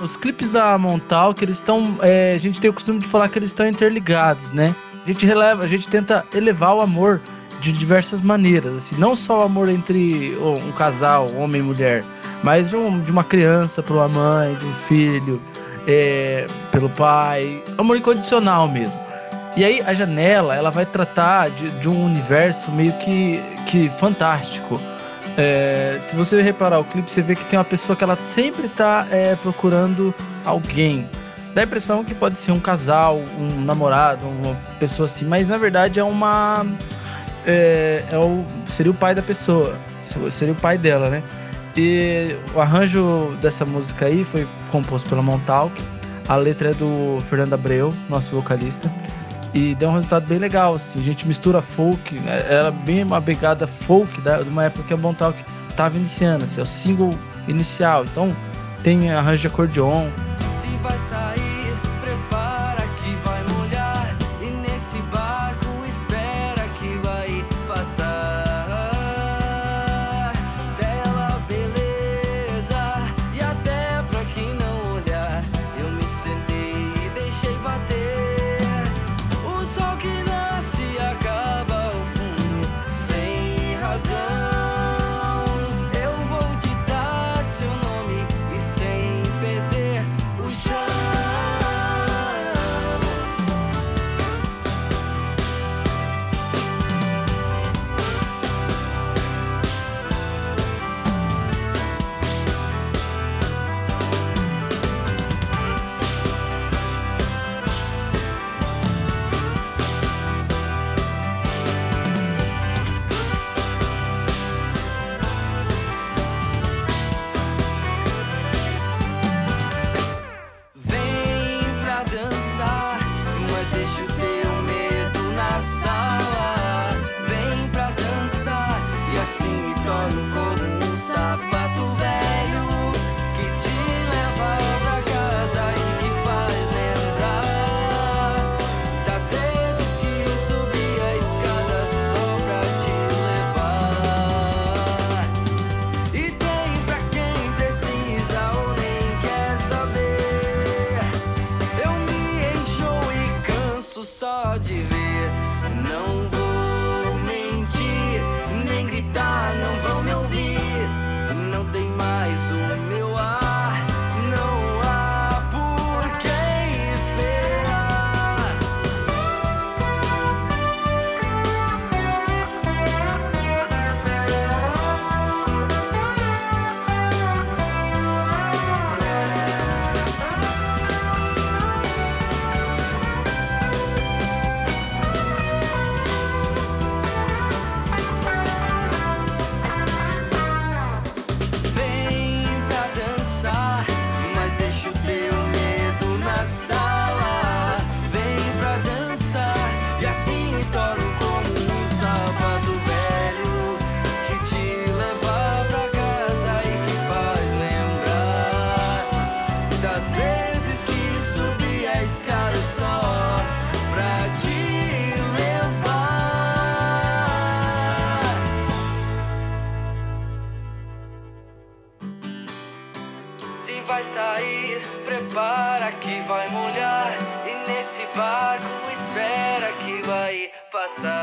os clipes da Montal, que eles estão. É, a gente tem o costume de falar que eles estão interligados, né? A gente releva, a gente tenta elevar o amor de diversas maneiras, assim, não só o amor entre um casal, homem e mulher, mas de, um, de uma criança pela mãe, de um filho, é, pelo pai, amor incondicional mesmo. E aí a janela, ela vai tratar de, de um universo meio que, que fantástico. É, se você reparar o clipe, você vê que tem uma pessoa que ela sempre está é, procurando alguém. Dá a impressão que pode ser um casal, um namorado, uma pessoa assim, mas na verdade é uma. É, é o, seria o pai da pessoa, seria o pai dela, né? E o arranjo dessa música aí foi composto pela Montalk. A letra é do Fernando Abreu, nosso vocalista. E deu um resultado bem legal, assim. A gente mistura folk, né? era bem uma pegada folk da, de uma época que a Montalk estava iniciando, assim, é o single inicial. Então tem arranjo de acordeon. Se vai sair, prepara que vai molhar. E nesse barco pode ver, não vou mentir. Vai molhar e nesse barco espera que vai passar.